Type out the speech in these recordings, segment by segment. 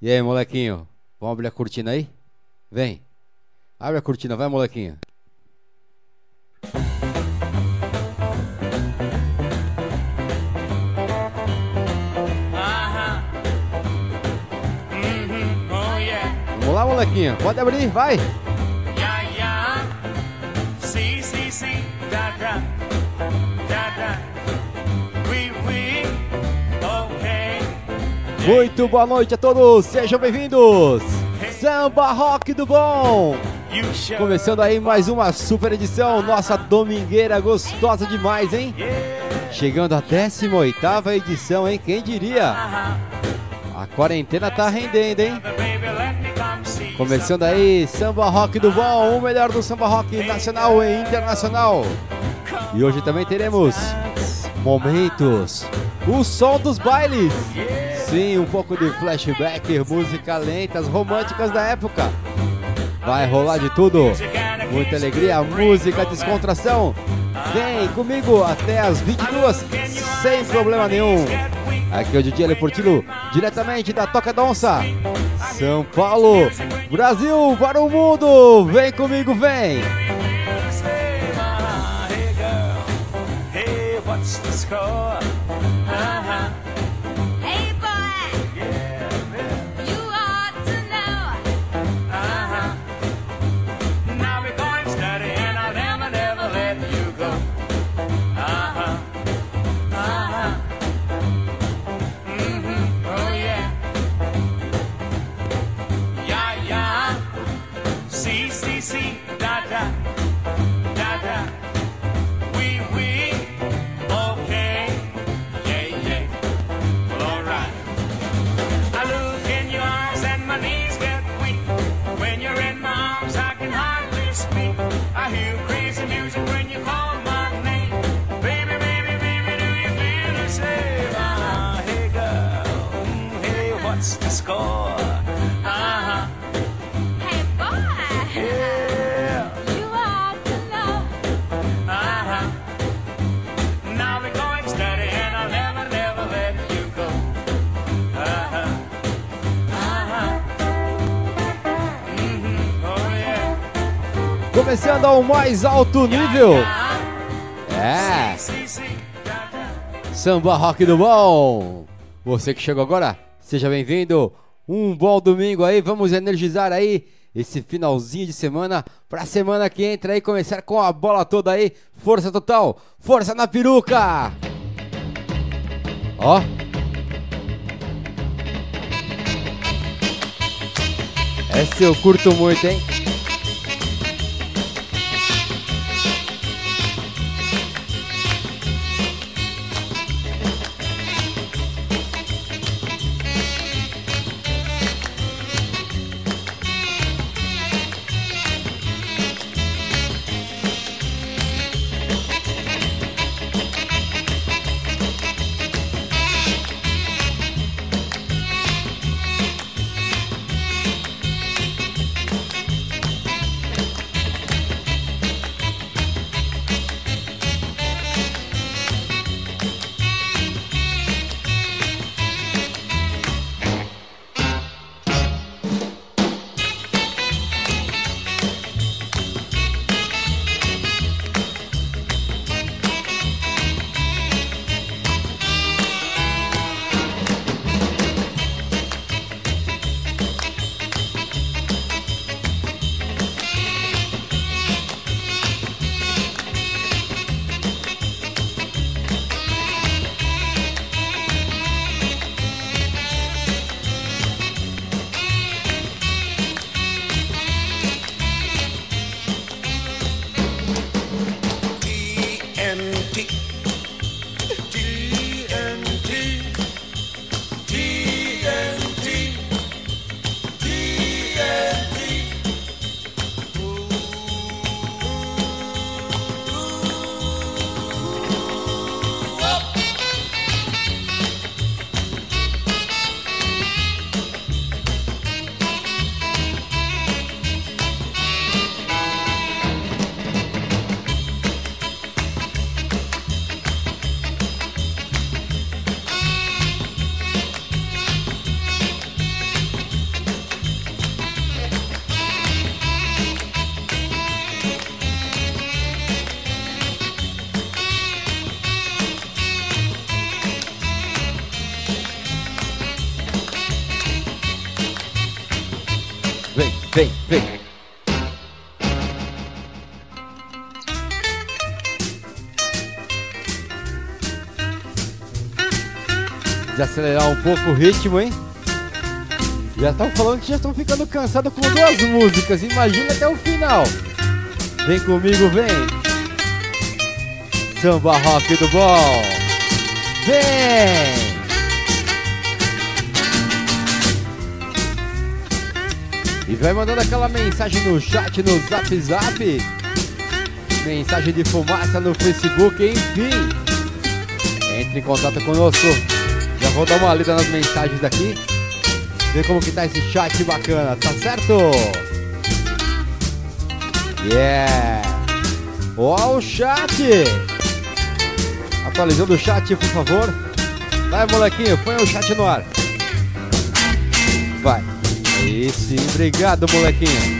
E aí, molequinho? Vamos abrir a cortina aí? Vem. Abre a cortina, vai, molequinho. Oh yeah, Vamos lá, molequinho. Pode abrir, vai. yeah, yeah. See, see, da, da, da, Muito boa noite a todos. Sejam bem-vindos. Samba Rock do Bom. Começando aí mais uma super edição. Nossa domingueira gostosa demais, hein? Chegando à 18ª edição, hein? Quem diria? A quarentena tá rendendo, hein? Começando aí, Samba Rock do Bom, o melhor do samba rock nacional e internacional. E hoje também teremos momentos, o som dos bailes. Sim, um pouco de flashback, música lentas, românticas da época. Vai rolar de tudo. Muita alegria, música, descontração. Vem comigo até as 22, sem problema nenhum. Aqui é o DJ Leportilo, diretamente da Toca da Onça, São Paulo, Brasil para o mundo. Vem comigo, vem. Hey, what's the score? Começando ao mais alto nível. É, Samba Rock do Bom. Você que chegou agora, seja bem-vindo. Um bom domingo aí, vamos energizar aí esse finalzinho de semana pra semana que entra aí começar com a bola toda aí, força total, força na peruca. Ó. Essa eu curto muito, hein? Pouco o ritmo, hein? Já estão falando que já estão ficando cansados com duas músicas. Imagina até o final. Vem comigo, vem. Samba rock do bom. Vem. E vai mandando aquela mensagem no chat, no zap zap. Mensagem de fumaça no Facebook, enfim. Entre em contato conosco. Vou dar uma lida nas mensagens aqui. Ver como que tá esse chat bacana, tá certo? Yeah! Ó o chat! Atualizando o chat, por favor. Vai, molequinho, põe o chat no ar. Vai. Sim, obrigado, molequinho.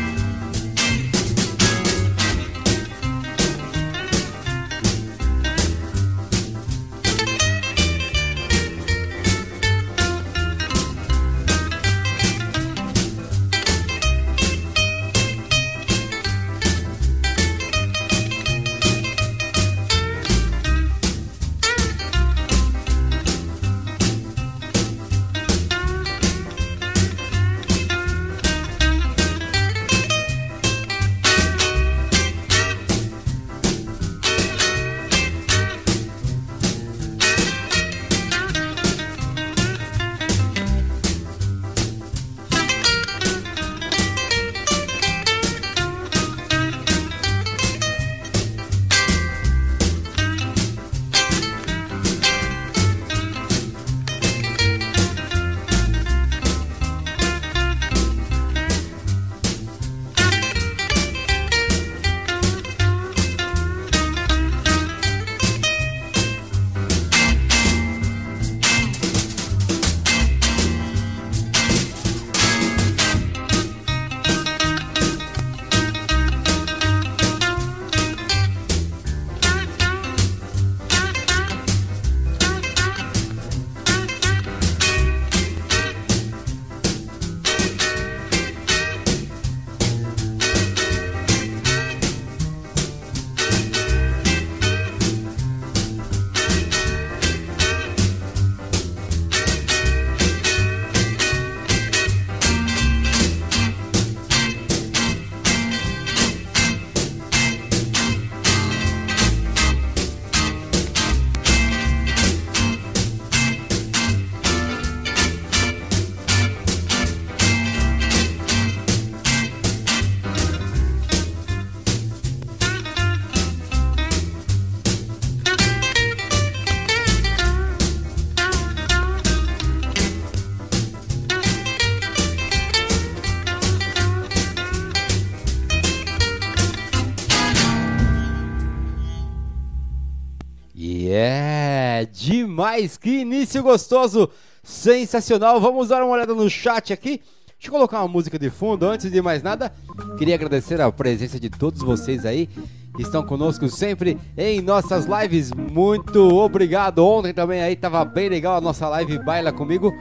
Demais! Que início gostoso! Sensacional! Vamos dar uma olhada no chat aqui. Deixa eu colocar uma música de fundo. Antes de mais nada, queria agradecer a presença de todos vocês aí que estão conosco sempre em nossas lives. Muito obrigado! Ontem também aí tava bem legal a nossa live Baila Comigo,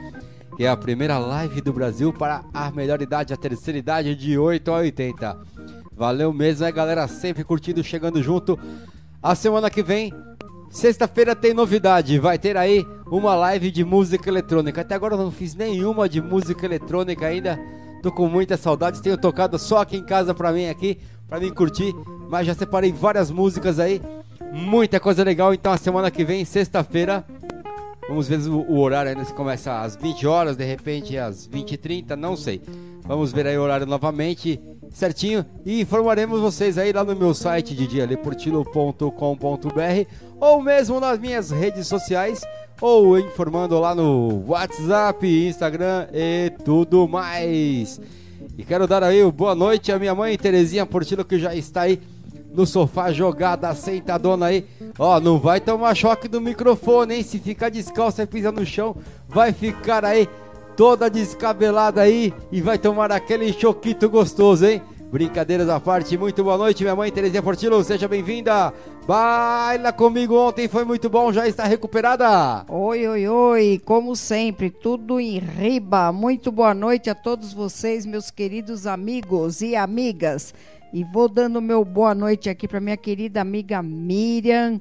que é a primeira live do Brasil para a melhor idade, a terceira idade de 8 a 80. Valeu mesmo, é galera sempre curtindo, chegando junto. A semana que vem Sexta-feira tem novidade, vai ter aí uma live de música eletrônica. Até agora eu não fiz nenhuma de música eletrônica ainda. Tô com muitas saudades, tenho tocado só aqui em casa pra mim aqui, pra mim curtir, mas já separei várias músicas aí, muita coisa legal. Então a semana que vem, sexta-feira, vamos ver o, o horário ainda se começa às 20 horas, de repente às 20h30, não sei. Vamos ver aí o horário novamente, certinho, e informaremos vocês aí lá no meu site didialeportilo.com.br ou mesmo nas minhas redes sociais ou informando lá no WhatsApp, Instagram e tudo mais. E quero dar aí boa noite à minha mãe Terezinha Portilo que já está aí no sofá jogada, sentadona aí. Ó, não vai tomar choque do microfone, hein? Se ficar descalço e pisar no chão, vai ficar aí toda descabelada aí e vai tomar aquele choquito gostoso, hein? Brincadeiras à parte, muito boa noite, minha mãe Terezinha Portilo, seja bem-vinda. Baila comigo ontem, foi muito bom, já está recuperada. Oi, oi, oi, como sempre, tudo em riba. Muito boa noite a todos vocês, meus queridos amigos e amigas. E vou dando meu boa noite aqui para minha querida amiga Miriam,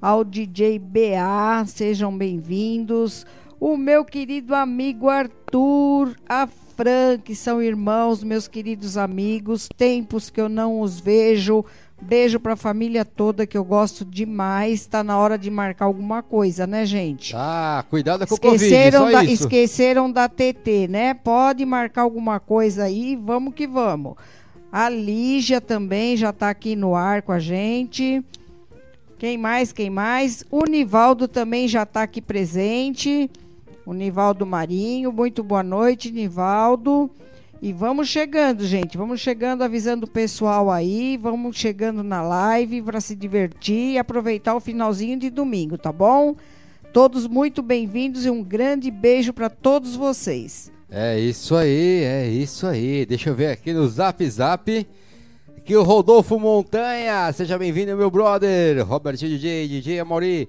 ao DJ BA, sejam bem-vindos. O meu querido amigo Arthur, a Fran, que são irmãos, meus queridos amigos, tempos que eu não os vejo. Beijo pra família toda que eu gosto demais. Tá na hora de marcar alguma coisa, né, gente? Ah, cuidado com o Esqueceram Covid, só da, isso. esqueceram da TT, né? Pode marcar alguma coisa aí, vamos que vamos. A Lígia também já tá aqui no ar com a gente. Quem mais? Quem mais? O Nivaldo também já tá aqui presente. O Nivaldo Marinho. Muito boa noite, Nivaldo. E vamos chegando, gente. Vamos chegando, avisando o pessoal aí. Vamos chegando na live para se divertir e aproveitar o finalzinho de domingo, tá bom? Todos muito bem-vindos e um grande beijo para todos vocês. É isso aí, é isso aí. Deixa eu ver aqui no Zap Zap. Aqui o Rodolfo Montanha. Seja bem-vindo, meu brother. Robertinho DJ, DJ Amori.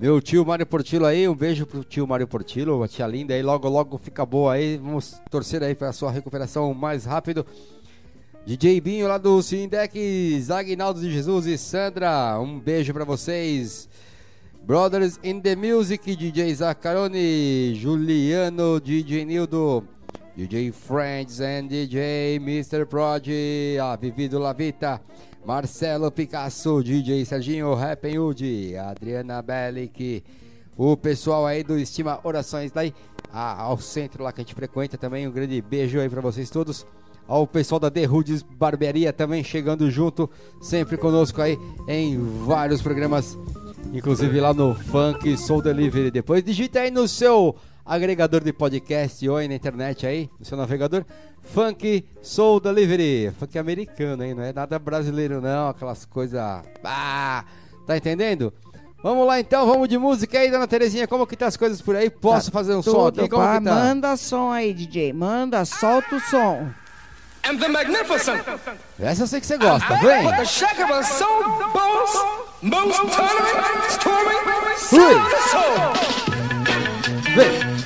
Meu tio Mário Portilo aí. Um beijo pro tio Mário Portilo, uma tia linda aí. Logo, logo fica boa aí. Vamos torcer aí pra sua recuperação mais rápido. DJ Binho lá do Sindex, Agnaldo de Jesus e Sandra. Um beijo pra vocês. Brothers in the Music, DJ Zaccaroni, Juliano, DJ Nildo, DJ Friends and DJ Mr. Prod, a Vivido La Vita, Marcelo Picasso, DJ Serginho Rappenwood, Adriana Bellic, o pessoal aí do Estima Orações daí a- ao centro lá que a gente frequenta também, um grande beijo aí pra vocês todos. Ao pessoal da The Rudes Barbearia também chegando junto, sempre conosco aí em vários programas inclusive lá no Funk Soul Delivery. Depois digita aí no seu agregador de podcast ou aí na internet aí, no seu navegador, Funk Soul Delivery. Funk americano, hein? Não é nada brasileiro não, aquelas coisas... Ah, tá entendendo? Vamos lá então, vamos de música aí, dona Terezinha, como que tá as coisas por aí? Posso fazer um som aqui? Como pá, que tá? Manda som aí, DJ. Manda, solta o som. and the magnificent. Essa eu sei que você gosta, vem! But the shaker was so bones, most tournament, storming, Ui. soul. Vem!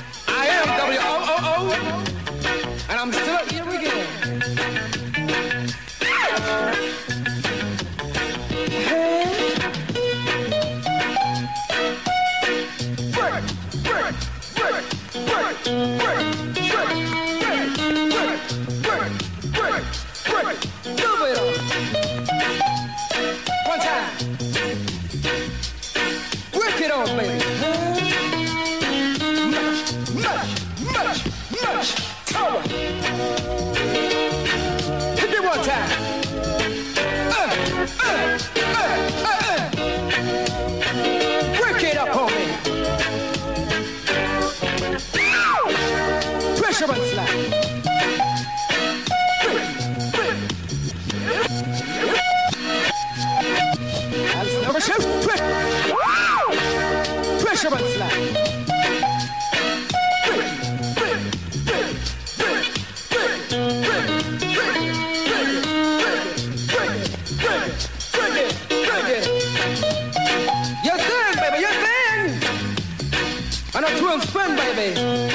And a two and spin, baby.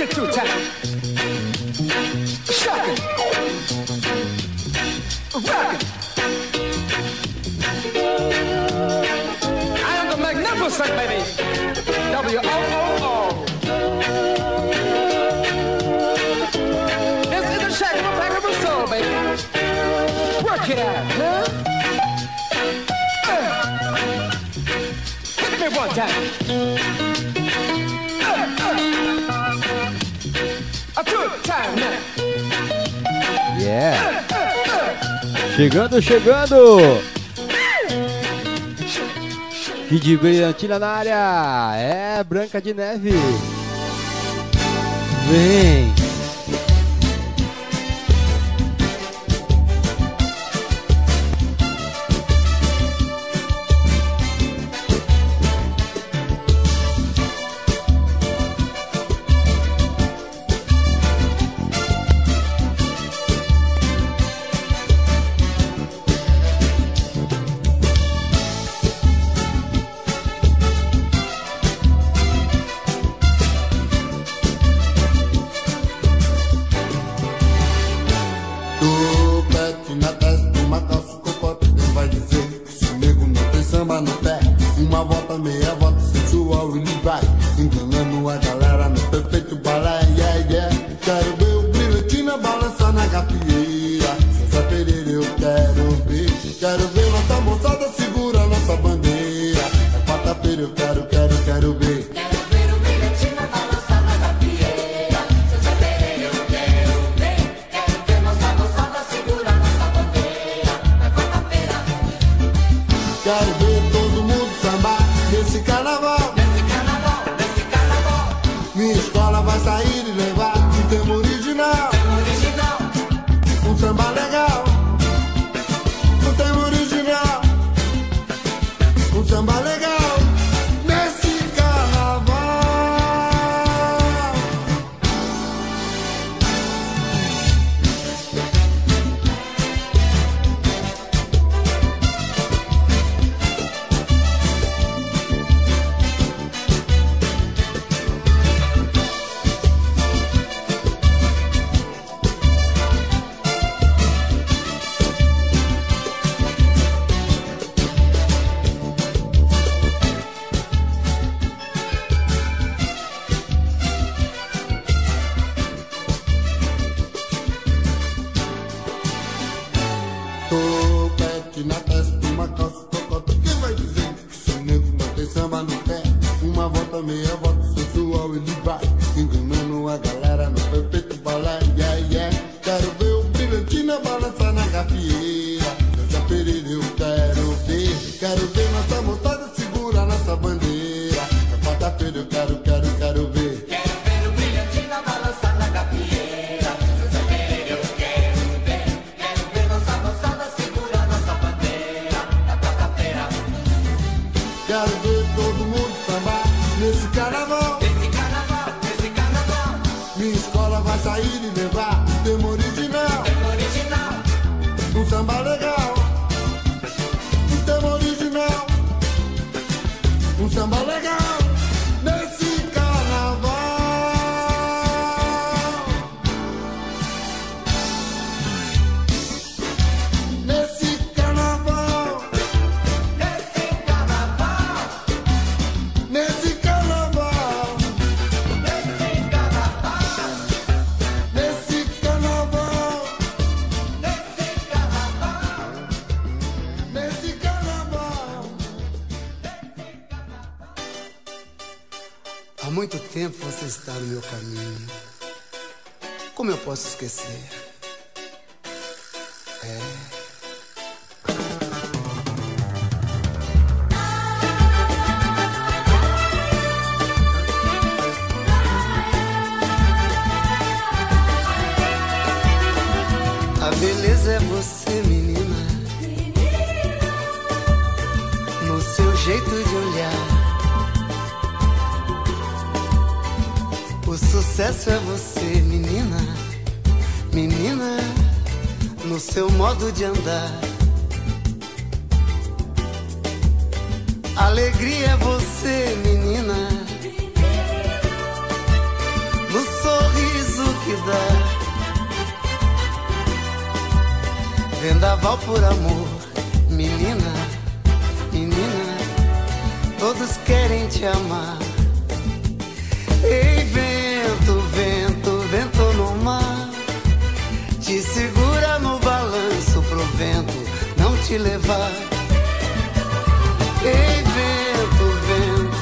Get too tight. Chegando, chegando! Kid Brilhantina na área! É, Branca de Neve! Vem! posso esquecer. o seu modo de andar. Alegria é você, menina. No sorriso que dá. Vendaval por amor, menina, menina. Todos querem te amar. Ei, te levar. Ei, vento, vento,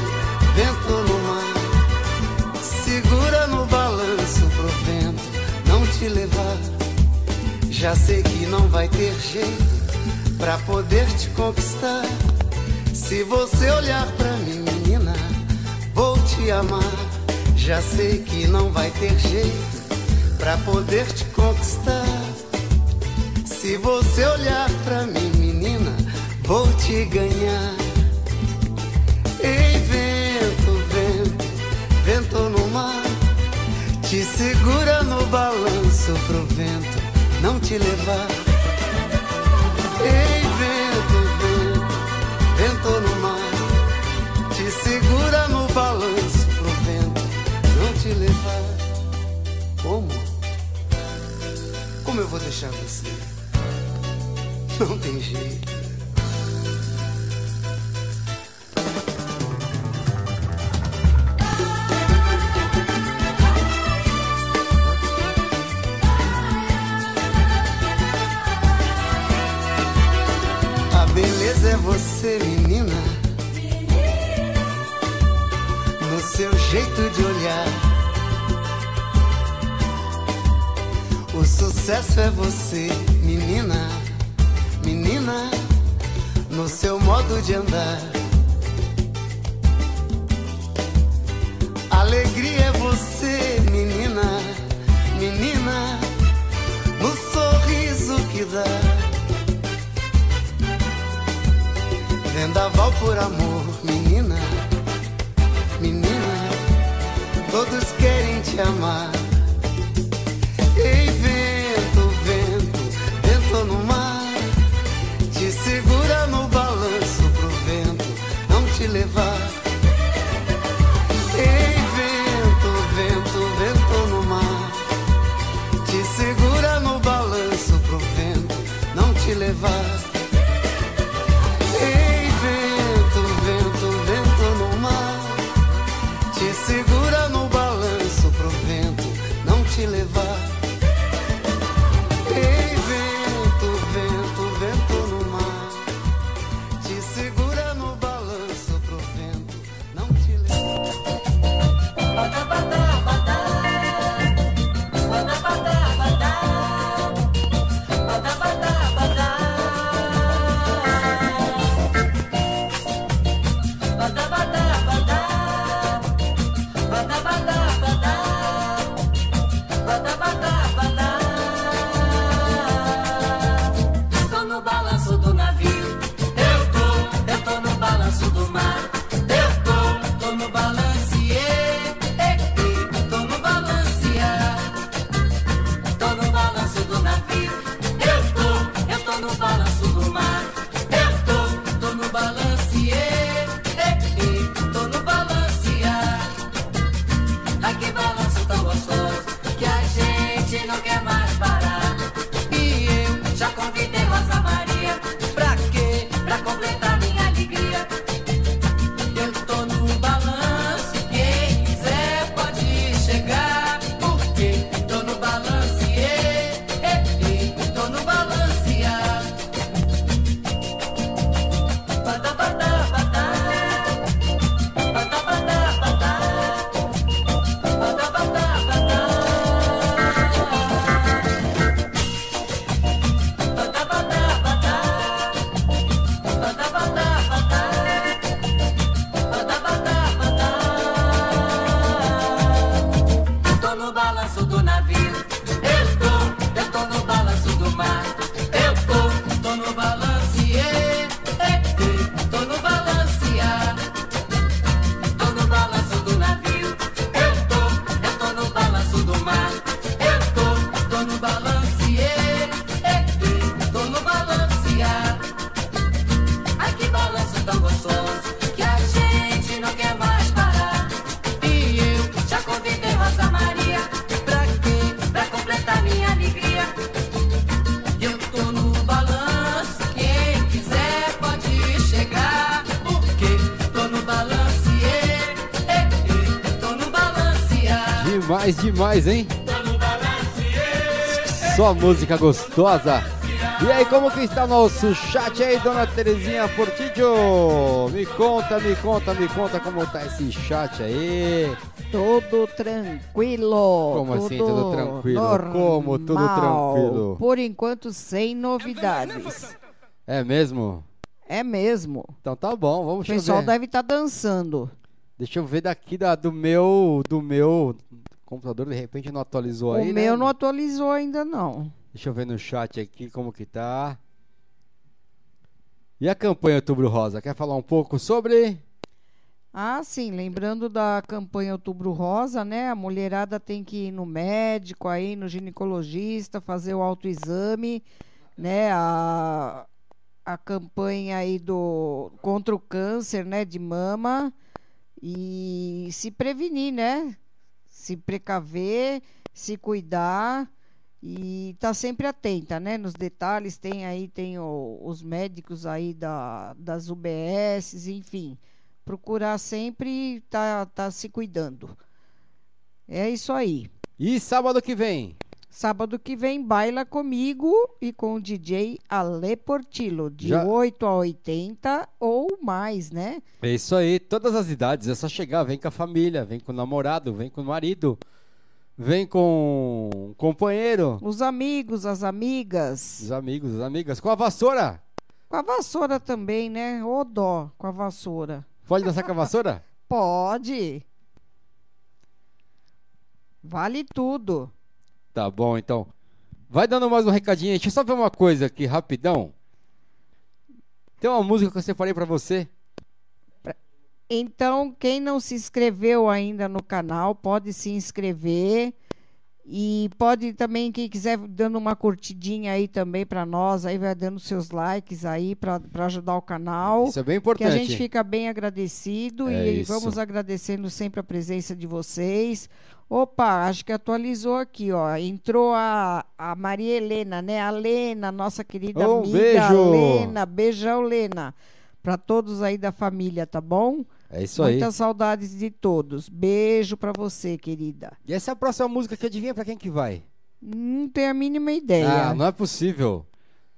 vento no mar. Segura no balanço pro vento não te levar. Já sei que não vai ter jeito pra poder te conquistar. Se você olhar pra mim, menina, vou te amar. Já sei que não vai ter jeito pra poder te conquistar. Se você olhar pra mim, menina, vou te ganhar. Ei, vento, vento, vento no mar. Te segura no balanço pro vento não te levar. Ei, vento, vento, vento no mar. Te segura no balanço pro vento não te levar. Como? Como eu vou deixar você? Não tem jeito. A beleza é você, menina. No seu jeito de olhar. O sucesso é você. Angel Night. levar. demais, demais, hein? Só música gostosa. E aí, como que está nosso chat aí, dona Terezinha Portillo? Me conta, me conta, me conta como tá esse chat aí. Tudo tranquilo. Como assim, tudo assim, tudo tranquilo? Normal. Como tudo tranquilo? Por enquanto, sem novidades. É mesmo? É mesmo. Então tá bom, vamos O pessoal ver. deve estar tá dançando. Deixa eu ver daqui da, do meu. Do meu computador, de repente não atualizou aí, o né? meu não atualizou ainda, não. Deixa eu ver no chat aqui como que tá. E a campanha Outubro Rosa, quer falar um pouco sobre? Ah, sim, lembrando da campanha Outubro Rosa, né? A mulherada tem que ir no médico, aí no ginecologista, fazer o autoexame, né? A, a campanha aí do contra o câncer, né, de mama e se prevenir, né? Se precaver, se cuidar e tá sempre atenta, né? Nos detalhes tem aí tem o- os médicos aí da, das UBS, enfim procurar sempre tá, tá se cuidando. É isso aí. E sábado que vem? Sábado que vem, baila comigo e com o DJ Ale Portillo, de Já- 8 a 80 ou mais, né? É isso aí, todas as idades, é só chegar, vem com a família, vem com o namorado, vem com o marido, vem com o companheiro, Os amigos, as amigas. os amigos, as amigas, com a vassoura. Com a vassoura também, né? Ô dó com a vassoura. Pode dançar com a vassoura? Pode. Vale tudo. Tá bom, então. Vai dando mais um recadinho aí. Deixa eu só ver uma coisa aqui, rapidão. Tem uma música que eu separei pra você. Então, quem não se inscreveu ainda no canal, pode se inscrever. E pode também, quem quiser, dando uma curtidinha aí também para nós, aí vai dando seus likes aí para ajudar o canal. Isso é bem Que importante. a gente fica bem agradecido É e isso. vamos agradecendo sempre a presença de vocês. Opa, acho que atualizou aqui, ó. Entrou a, a Maria Helena, né? A Lena, nossa querida Um amiga beijo. Lena. Beijão, Lena. Para todos aí da família, tá bom? É isso aí. Muitas saudades de todos. Beijo para você, querida. E essa é a próxima música que adivinha pra quem que vai? Não tenho a mínima ideia. Ah, não é possível.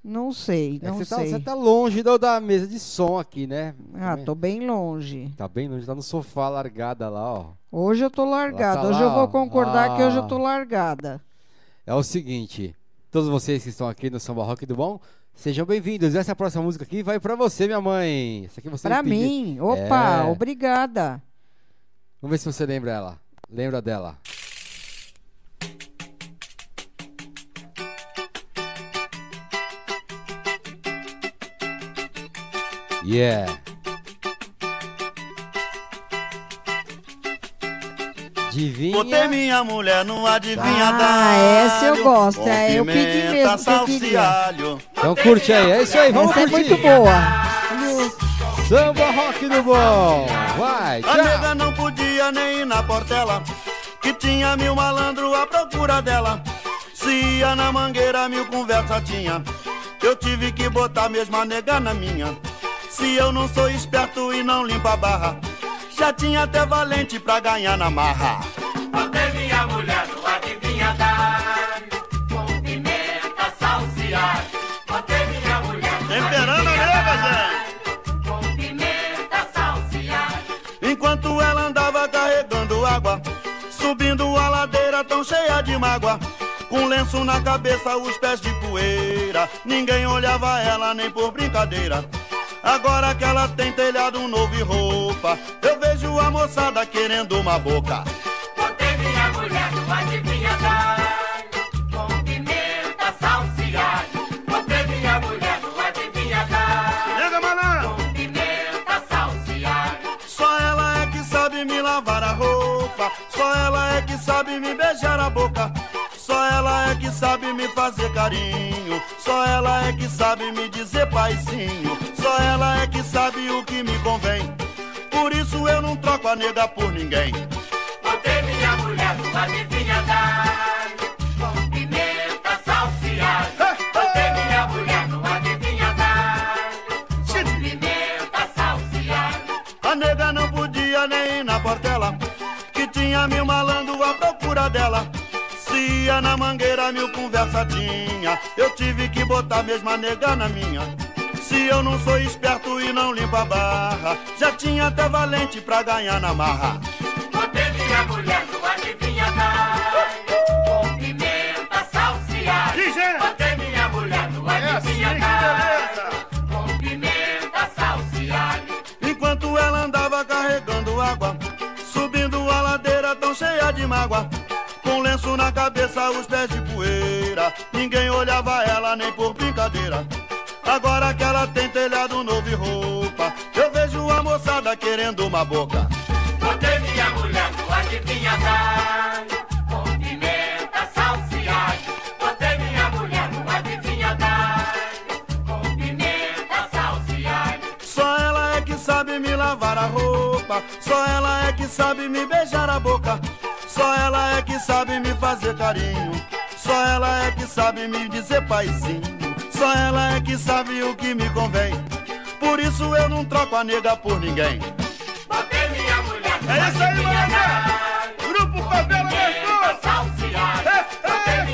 Não sei, É não você, tá, sei. você tá longe da, da mesa de som aqui, né? Ah, tô bem longe. Tá bem longe, tá no sofá largada lá, ó. Hoje eu tô largada. tá hoje lá, eu vou ó. concordar que hoje eu Ah. tô largada. É o seguinte, todos vocês que estão aqui no Samba Rock do Bom, sejam bem-vindos. Essa é próxima música aqui vai pra você, minha mãe. Essa aqui você pediu. mim, opa, É. obrigada. Vamos ver se você lembra ela. Lembra dela. Yeah. Adivinha? Botei minha mulher no adivinha Ah, essa eu gosto, é, eu pedi mesmo que eu salsa e queria. alho. Então curte aí, é isso aí, vamos Essa é muito boa. Samba Rock do Bom. Vai, A tchau. nega não podia nem ir na portela, que tinha mil malandro à procura dela. Se ia na mangueira, mil conversa tinha. Eu tive que botar mesmo a nega na minha. Se eu não sou esperto e não limpo a barra, já tinha até valente pra ganhar na marra. Botei minha mulher no adivinha dar Com pimenta, alho Botei minha mulher no Temperando a Com pimenta, salsa alho Enquanto ela andava carregando água, subindo a ladeira tão cheia de mágoa. Com lenço na cabeça, os pés de poeira. Ninguém olhava ela nem por brincadeira. Agora que ela tem telhado novo e roupa, eu vejo a moçada querendo uma boca. Botei minha mulher no adivinha Com pimenta, salsa alho Botei minha mulher no adivinha Chega! Com pimenta, salsa alho Só ela é que sabe me lavar a roupa. Só ela é que sabe me beijar a boca. Só ela é que sabe me fazer carinho. Só ela é que sabe me dizer paizinho sabe o que me convém. Por isso eu não troco a nega por ninguém. Botei minha mulher numa adivinhadade, com pimenta salseada. Botei minha mulher numa adivinhadade, com pimenta salseada. A nega não podia nem ir na portela, que tinha mil malandros à procura dela. Se ia na mangueira, mil conversadinha. Eu tive que botar mesmo a nega na minha. Se eu não sou esperto e não limpo a barra, já tinha até valente pra ganhar na marra. Botei minha mulher no adivinha com pimenta salseada. Que gênero? Botei minha mulher do é assim adivinha com pimenta salseada. Enquanto ela andava carregando água, subindo a ladeira tão cheia de mágoa. Com lenço na cabeça, os pés de poeira. Ninguém olhava ela nem por brincadeira. Agora que ela tem telhado novo e roupa, eu vejo a moçada querendo uma boca. Botei minha mulher, é lavar a Roupa. Só ela é que sabe me beijar a boca. Só ela é que sabe me fazer carinho. Só ela é que sabe me dizer paizinho. Só ela é que sabe o que me convém. Por isso eu não troco a nega por ninguém. Botei minha mulher. É isso aí, mulher. Grupo Favela Abertura. Salsiada. É, é,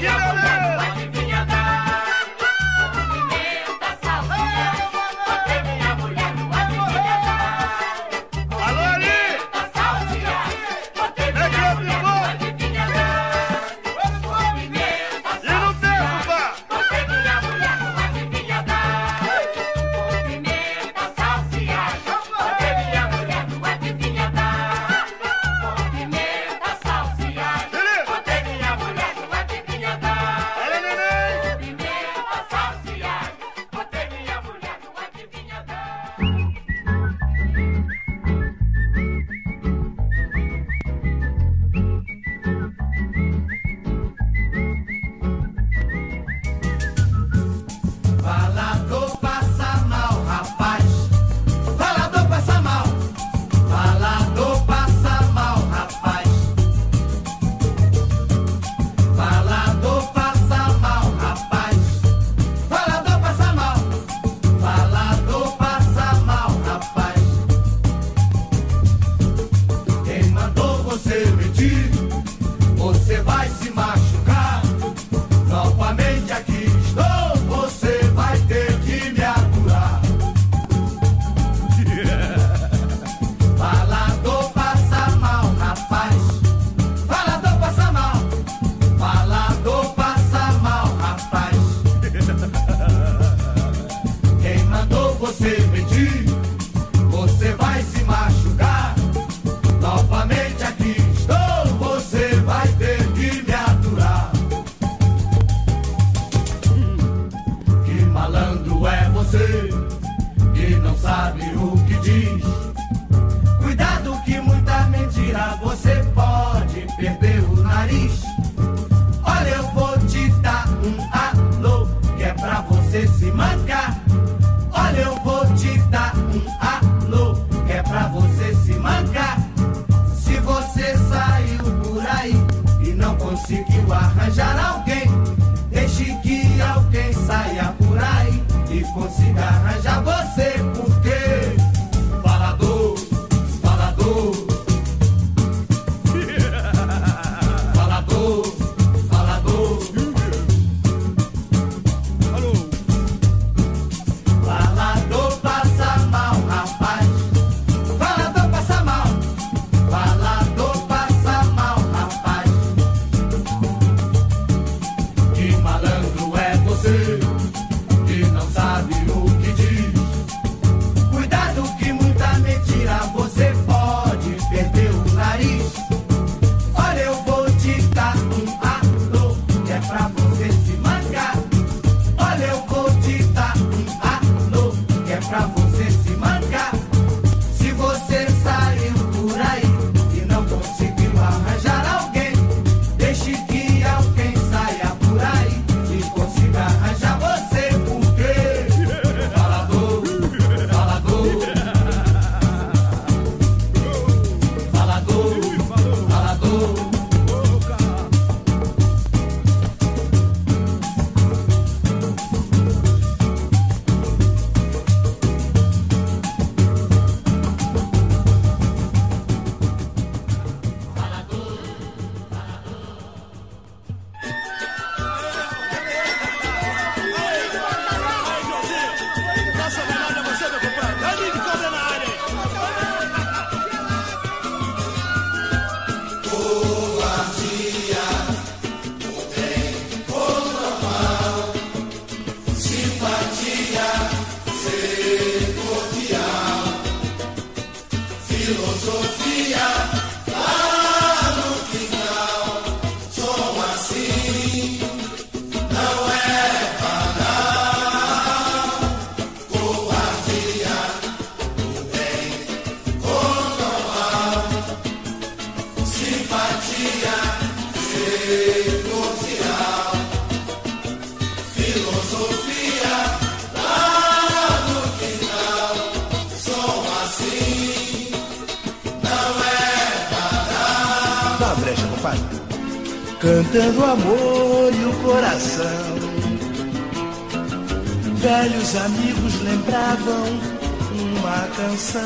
uma canção.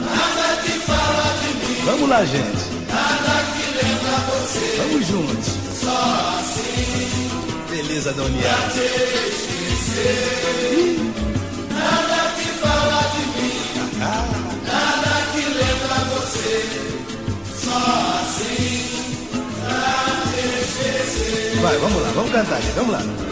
Nada que fala de mim. Vamos lá, gente. Nada que lembra você. Vamos juntos. Só assim. Beleza da União. Nada que fala de mim. Nada que lembra você. Só assim. Pra te esquecer. Vai, vamos lá, vamos cantar, gente. Vamos lá.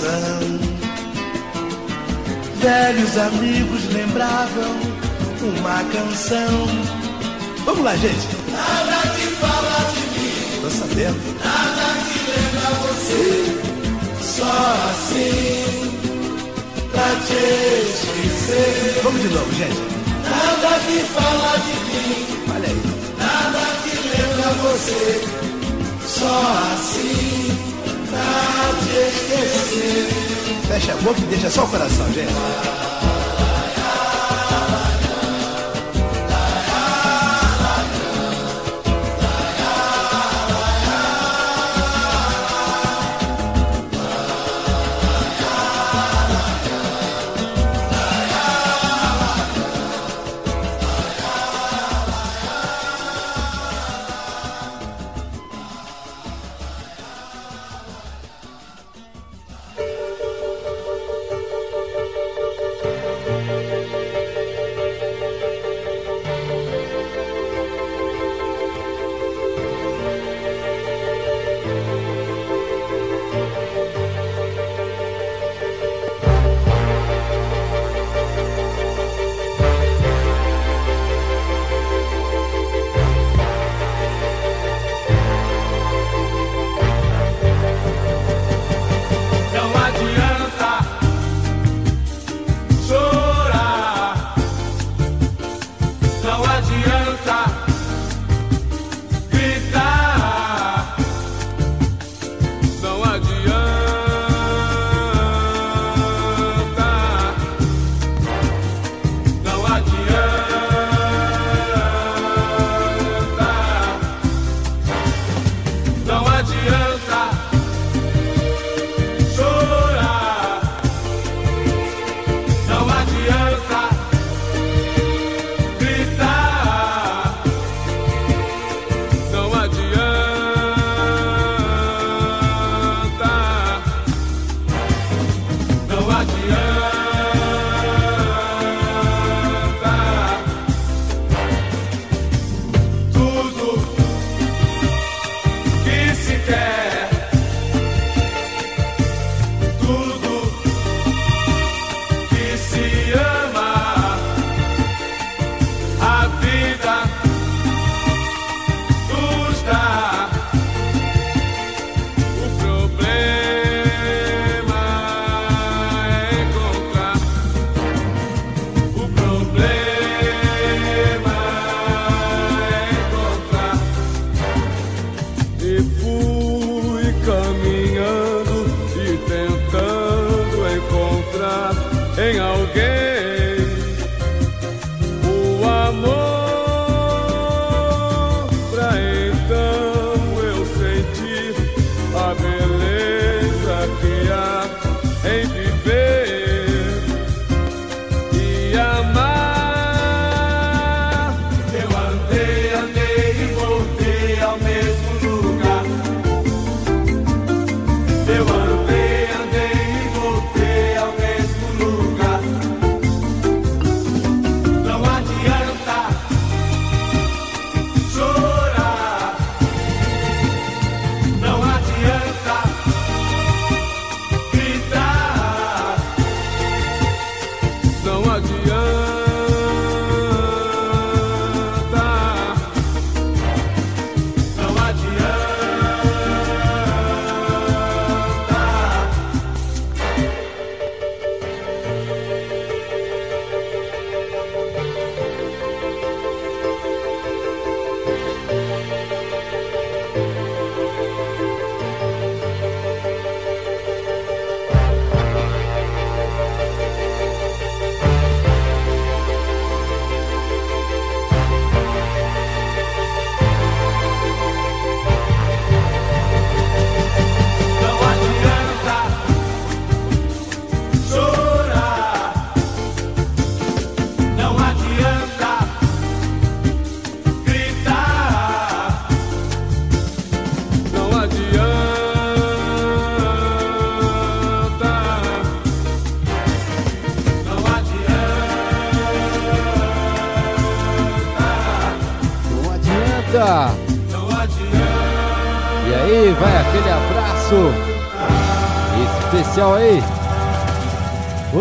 Coração. Velhos amigos lembravam uma canção. Vamos lá, gente. Nada que fala de mim. Tô sabendo. Nada que lembra você. Só assim. Pra te esquecer. Vamos de novo, gente. Nada que fala de mim. Olha aí. Nada que lembra você. Só assim. Fecha a boca e deixa só o coração, gente.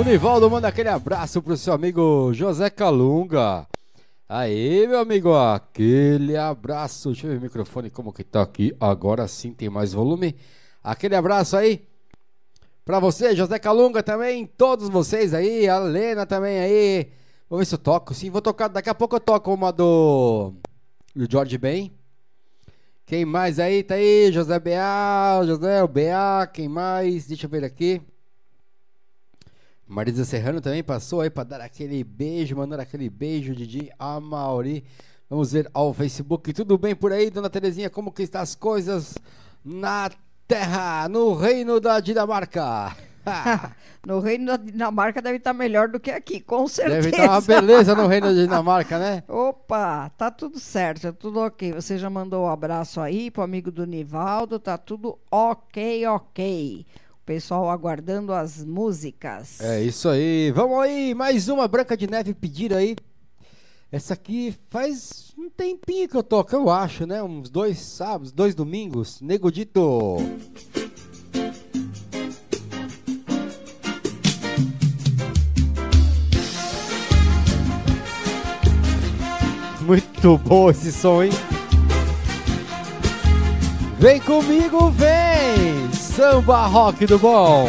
Nivaldo manda aquele abraço pro seu amigo José Calunga. Aí, meu amigo, aquele abraço. Deixa eu ver o microfone como que tá aqui. Agora sim tem mais volume. Aquele abraço aí. Pra você, José Calunga também, todos vocês aí, a Lena também aí. Vou ver se eu toco. Sim, vou tocar. Daqui a pouco eu toco uma do, do George Ben. Quem mais aí? Tá aí, José BA, José, BA, quem mais? Deixa eu ver aqui. Marisa Serrano também passou aí pra dar aquele beijo, mandar aquele beijo, Didi Amauri. Vamos ver ao Facebook. Tudo bem por aí, dona Terezinha? Como que estão as coisas na terra, no reino da Dinamarca? no reino da Dinamarca deve estar melhor do que aqui, com certeza. Deve estar uma beleza no reino da Dinamarca, né? Opa, tá tudo certo, tá tudo ok. Você já mandou um abraço aí pro amigo do Nivaldo, tá tudo ok, ok. Pessoal aguardando as músicas. É isso aí. Vamos aí, mais uma Branca de Neve pedir aí. Essa aqui faz um tempinho que eu toco, eu acho, né? Uns dois sábados, dois domingos. Nego Dito. Muito bom esse som, hein? Vem comigo, vem! Samba rock do bom!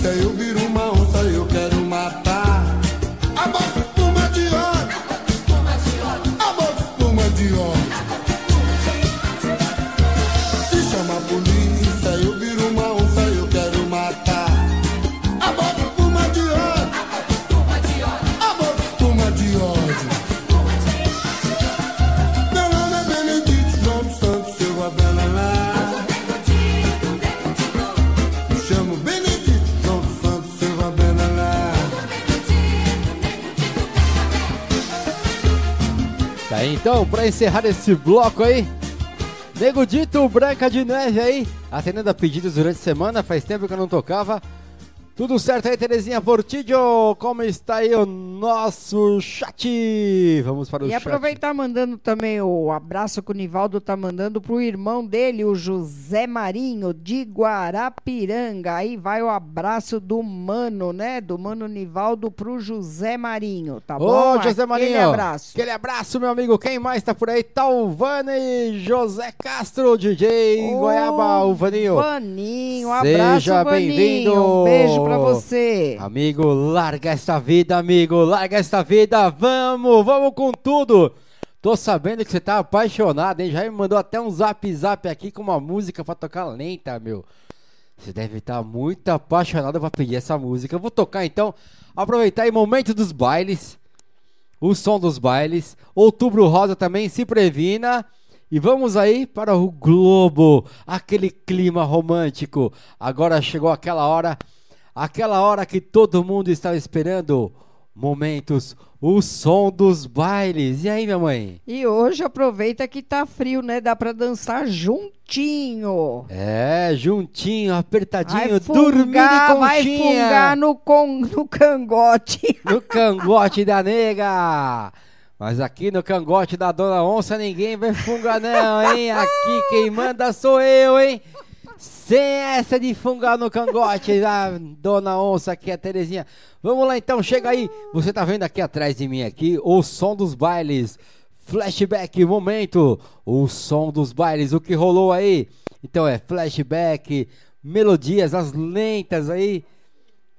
Polícia, eu viro pra encerrar esse bloco aí, Nego Dito, Branca de Neve aí, atendendo a pedidos durante a semana, faz tempo que eu não tocava. Tudo certo aí, Terezinha Portillo? Como está aí o nosso chat? Vamos para o E chat. aproveitar mandando também o abraço que o Nivaldo tá mandando pro irmão dele, o José Marinho, de Guarapiranga. Aí vai o abraço do mano, né? Do mano Nivaldo pro José Marinho, tá Ô, bom? José Marinho. Aquele abraço. Aquele abraço, meu amigo. Quem mais tá por aí? Talvane José Castro, DJ Ô, Goiaba, o Vaninho. Vaninho, um abraço, Seja bem-vindo. Um beijo pra você. Amigo, larga essa vida, amigo. Larga essa vida. Vamos, vamos com tudo. Tô sabendo que você tá apaixonado, hein? Já me mandou até um zap zap aqui com uma música pra tocar lenta, meu. Você deve estar muito apaixonado pra pedir essa música. Eu vou tocar então. Aproveitar aí momento dos bailes. O som dos bailes. Outubro Rosa também se previna. E vamos aí para o Globo. Aquele clima romântico. Agora chegou aquela hora. Aquela hora que todo mundo estava esperando. Momentos. O som dos bailes. E aí, minha mãe? E hoje aproveita que tá frio, né? Dá pra dançar juntinho. É, juntinho, apertadinho, Vai dormindo fungar, em vai conchinha. fungar no, con, no cangote. no cangote da nega. Mas aqui no cangote da dona onça ninguém vai fungar não, hein? Aqui quem manda sou eu, hein? Sem essa de fungar no cangote da dona onça aqui, a Terezinha. Vamos lá então, chega aí. Você tá vendo aqui atrás de mim aqui o som dos bailes. Flashback, momento. O som dos bailes, o que rolou aí? Então é flashback, melodias, as lentas aí.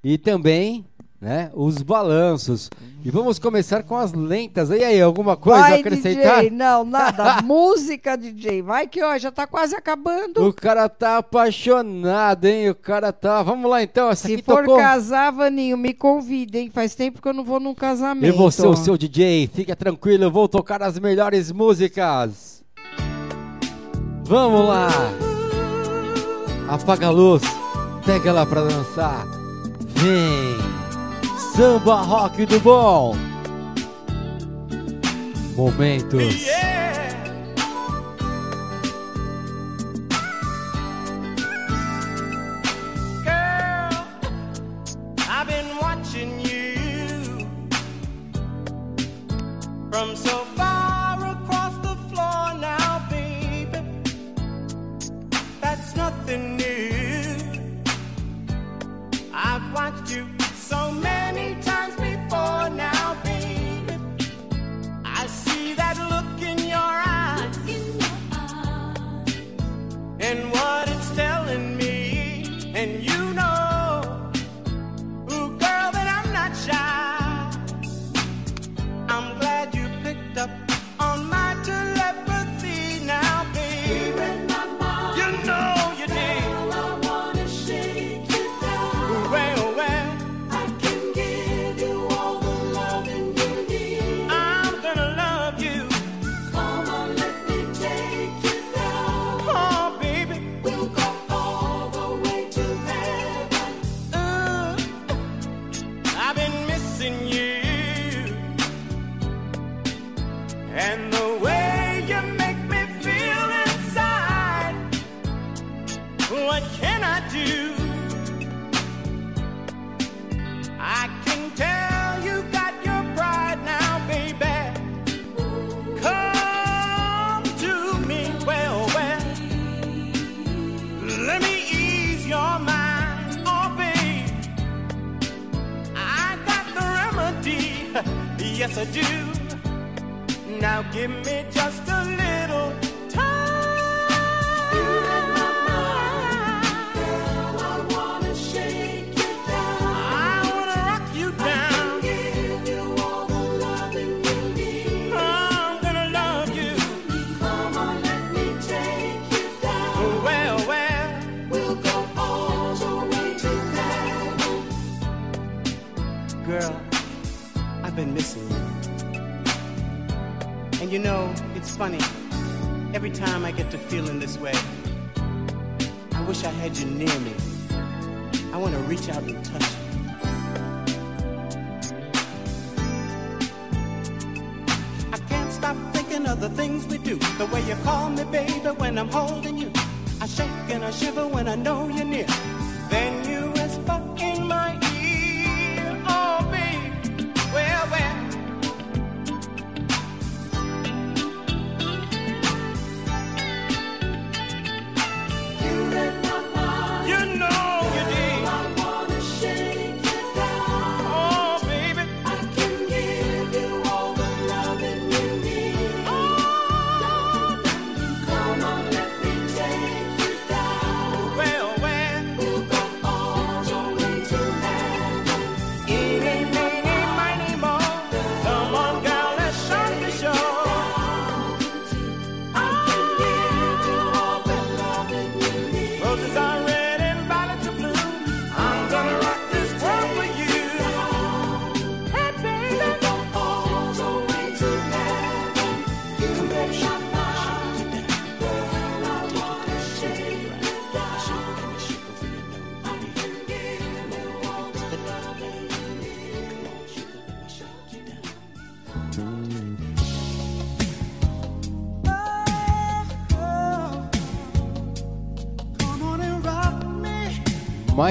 E também, né, os balanços. E vamos começar com as lentas. E aí, alguma coisa a Vai, acrescentar? DJ. Não, nada. Música, DJ. Vai que, ó, já tá quase acabando. O cara tá apaixonado, hein? O cara tá. Vamos lá então. Essa Se for tocou. casar, Vaninho, me convide, hein? Faz tempo que eu não vou num casamento. E você, o seu DJ, fica tranquilo, eu vou tocar as melhores músicas. Vamos lá. Apaga a luz, pega ela pra dançar. Vem. Samba rock do bom. Momentos. Girl, the things we do. The way you call me, baby, when I'm holding you. I shake and I shiver when I know you're near. Then you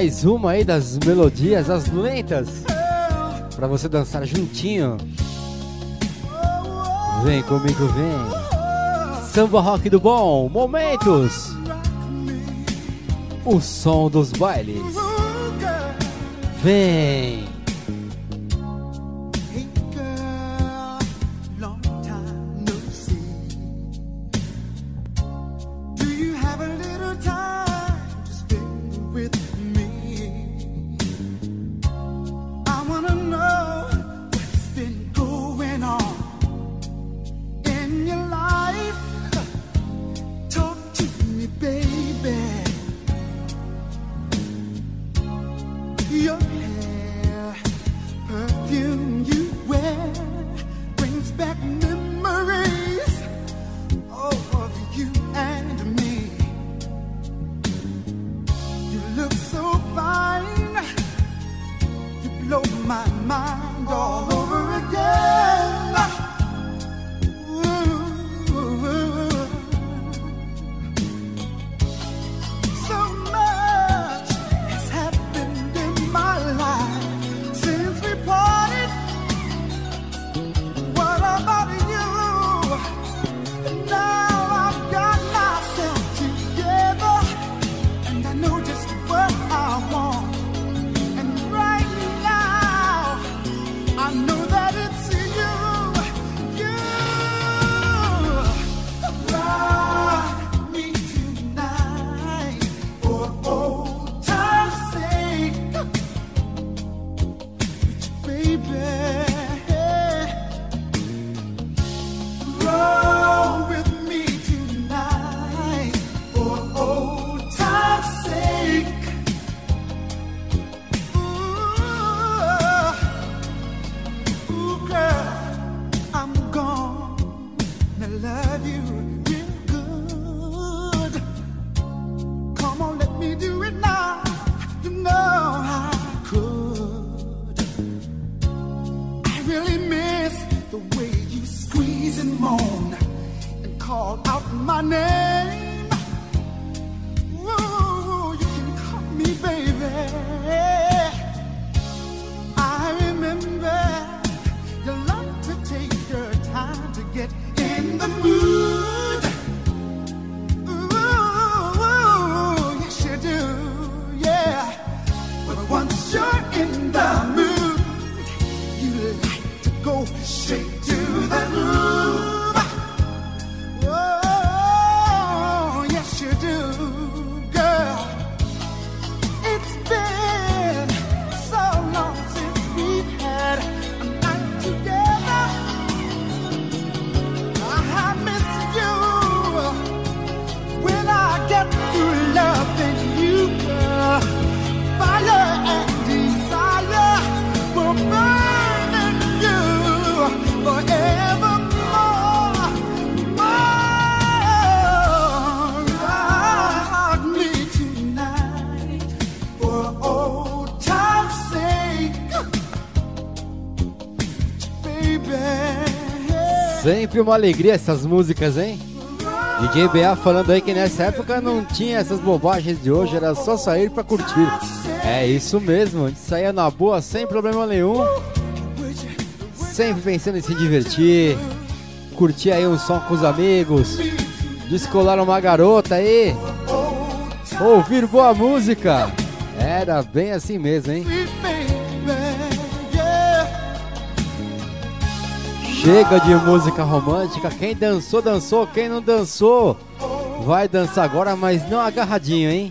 mais uma aí das melodias, as lentas, para você dançar juntinho. Vem comigo, vem. Samba rock do bom, momentos. O som dos bailes. Vem. Sempre uma alegria essas músicas, hein? DJ BA falando aí que nessa época não tinha essas bobagens de hoje, era só sair pra curtir. É isso mesmo, a gente saía na boa sem problema nenhum. Sempre pensando em se divertir, curtir aí um som com os amigos, descolar uma garota aí, ouvir boa música. Era bem assim mesmo, hein? Chega de música romântica. Quem dançou, dançou. Quem não dançou, vai dançar agora, mas não agarradinho, hein?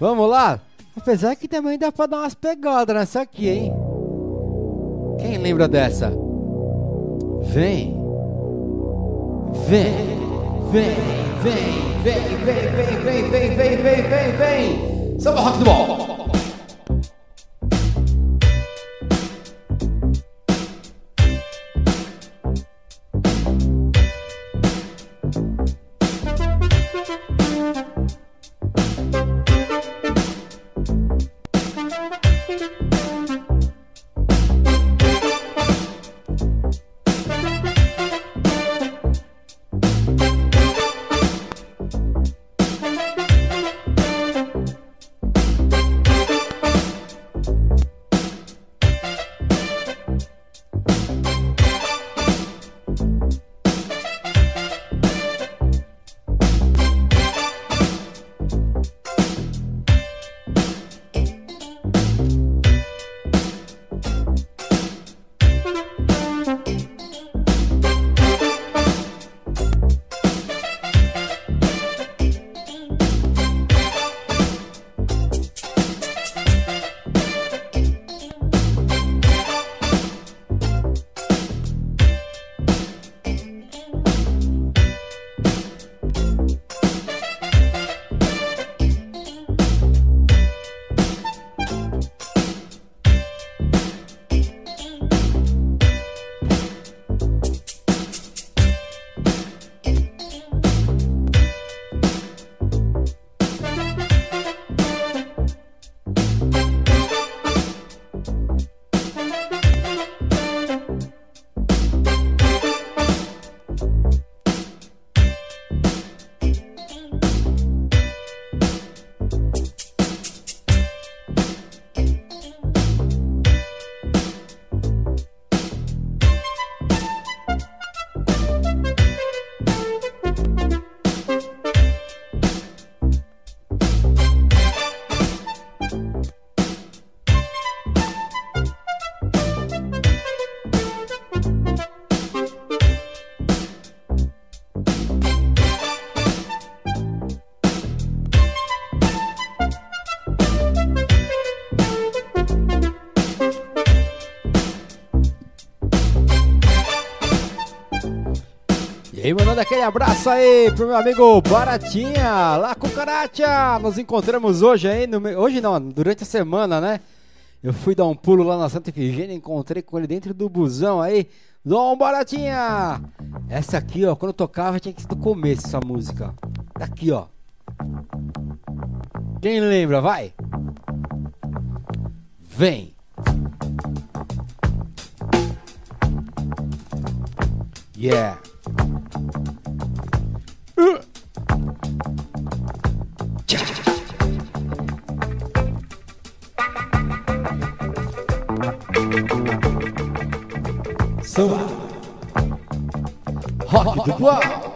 Vamos lá? Apesar que também dá pra dar umas pegadas nessa aqui, hein? Quem lembra dessa? Vem. Vem. Vem, vem, vem, vem, vem, vem, vem, vem, vem, vem, vem. Samba rock do bom. E mandando aquele abraço aí pro meu amigo Baratinha, lá com Caracha. Nos encontramos hoje aí, no hoje não, durante a semana, né? Eu fui dar um pulo lá na Santa Efigênia, encontrei com ele dentro do busão aí. Dom Baratinha! Essa aqui, ó, quando eu tocava tinha que ser do começo essa música. Tá aqui, ó. Quem lembra, vai? Vem! Yeah! 嗯去去去吧好好好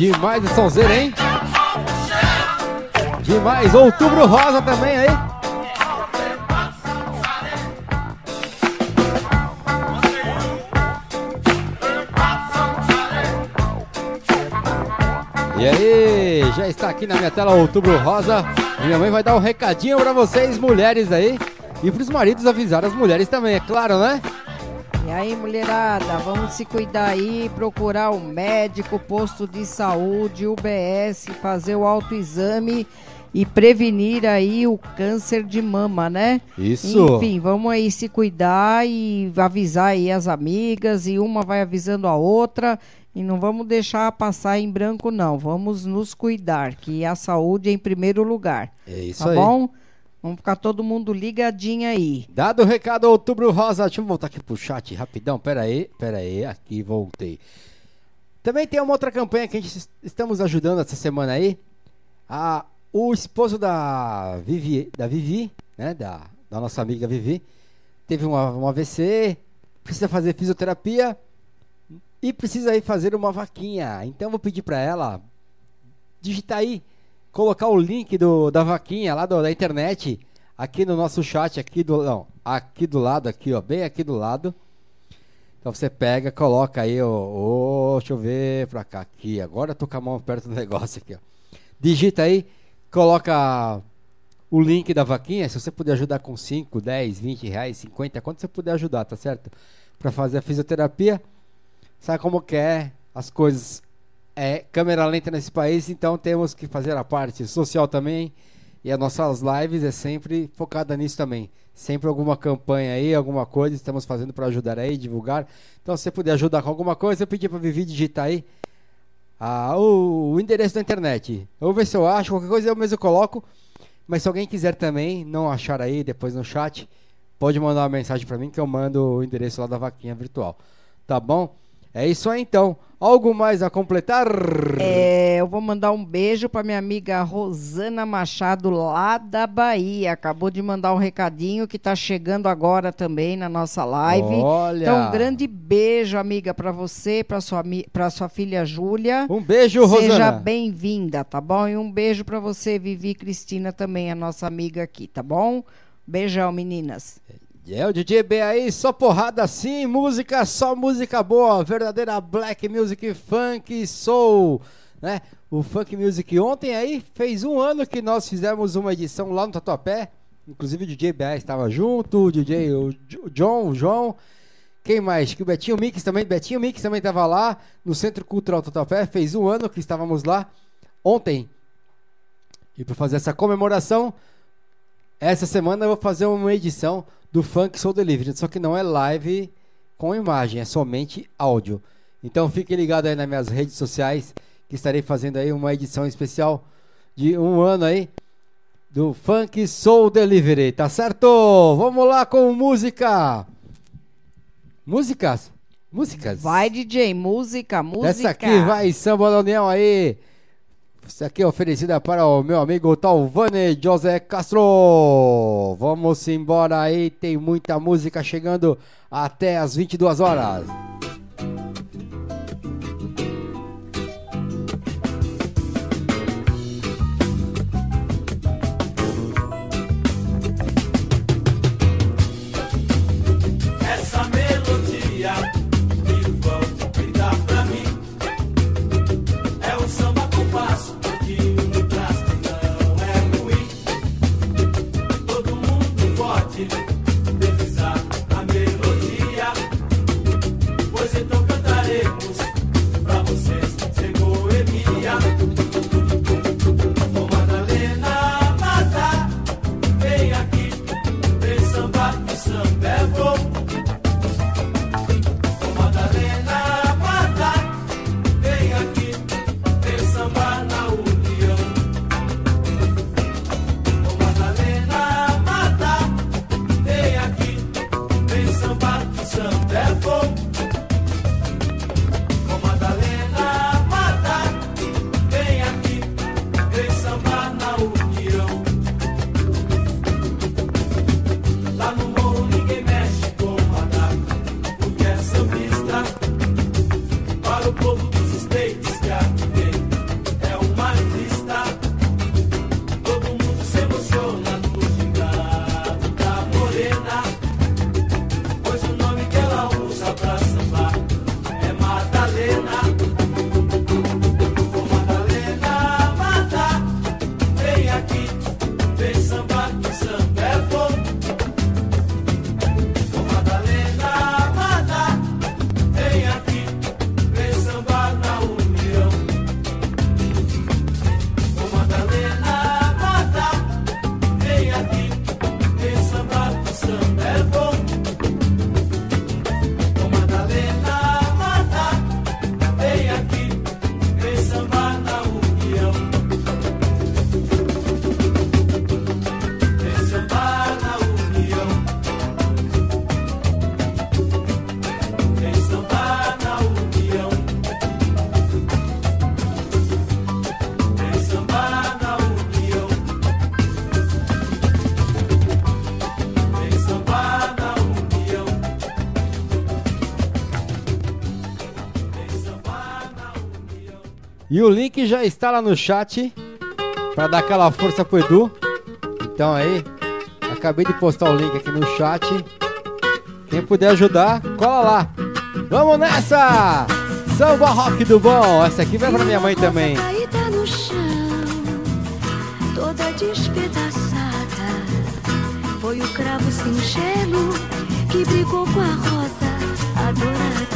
Demais essa sonzeira, hein? Demais. Outubro Rosa também aí. E aí, já está aqui na minha tela Outubro Rosa. Minha mãe vai dar um recadinho pra vocês, mulheres aí. E pros maridos avisar as mulheres também, é claro, né? Aí, mulherada, vamos se cuidar aí, procurar o médico, posto de saúde, UBS, fazer o autoexame e prevenir aí o câncer de mama, né? Isso. Enfim, vamos aí se cuidar e avisar aí as amigas e uma vai avisando a outra e não vamos deixar passar em branco não. Vamos nos cuidar, que a saúde é em primeiro lugar. É isso tá aí. bom? Vamos ficar todo mundo ligadinho aí. Dado o recado, Outubro Rosa. Deixa eu voltar aqui pro chat rapidão. Pera aí, pera aí. Aqui, voltei. Também tem uma outra campanha que a gente es- estamos ajudando essa semana aí. A, o esposo da Vivi, da Vivi né? Da, da nossa amiga Vivi, teve uma, um AVC, precisa fazer fisioterapia e precisa aí fazer uma vaquinha. Então vou pedir pra ela digitar aí, colocar o link do, da vaquinha lá do- da internet aqui no nosso chat aqui do não, aqui do lado aqui, ó, bem aqui do lado. Então você pega, coloca aí, ó, ó, deixa eu ver pra cá aqui. Agora tô com a mão perto do negócio aqui, ó. Digita aí, coloca o link da vaquinha, se você puder ajudar com 5, 10, 20 reais, 50, quanto você puder ajudar, tá certo? Pra fazer a fisioterapia. Sabe como que é as coisas é câmera lenta nesse país, então temos que fazer a parte social também. E as nossas lives é sempre focada nisso também. Sempre alguma campanha aí, alguma coisa estamos fazendo para ajudar aí, divulgar. Então, se você puder ajudar com alguma coisa, eu pedi para Vivi digitar aí ah, o, o endereço da internet. Eu vou ver se eu acho, qualquer coisa eu mesmo coloco. Mas se alguém quiser também, não achar aí depois no chat, pode mandar uma mensagem para mim que eu mando o endereço lá da vaquinha virtual. Tá bom? É isso aí então. Algo mais a completar? É, eu vou mandar um beijo para minha amiga Rosana Machado, lá da Bahia. Acabou de mandar um recadinho que está chegando agora também na nossa live. Olha! Então, um grande beijo, amiga, para você, para sua, pra sua filha Júlia. Um beijo, Seja Rosana. bem-vinda, tá bom? E um beijo para você, Vivi Cristina, também, a nossa amiga aqui, tá bom? Beijão, meninas. É o DJ B aí, só porrada sim, música, só música boa, verdadeira black music, funk, soul, né? O funk music ontem aí fez um ano que nós fizemos uma edição lá no Tatuapé, inclusive o DJ BA estava junto, o DJ o John, o João, quem mais? Que o Betinho Mix também, Betinho Mix também estava lá no Centro Cultural Tatuapé, fez um ano que estávamos lá ontem. E para fazer essa comemoração, essa semana eu vou fazer uma edição do Funk Soul Delivery, só que não é live com imagem, é somente áudio. Então fique ligado aí nas minhas redes sociais, que estarei fazendo aí uma edição especial de um ano aí do Funk Soul Delivery, tá certo? Vamos lá com música. Músicas? Músicas? Vai, DJ, música, música. Essa aqui vai Samba da União aí. Essa aqui é oferecida para o meu amigo Talvane José Castro. Vamos embora aí, tem muita música chegando até as 22 horas. E o link já está lá no chat para dar aquela força pro Edu. Então aí, acabei de postar o link aqui no chat. Quem puder ajudar, cola lá. Vamos nessa! Samba rock do bom. Essa aqui vai pra minha mãe também. No chão, toda despedaçada. Foi o cravo singelo que brigou com a rosa adorada.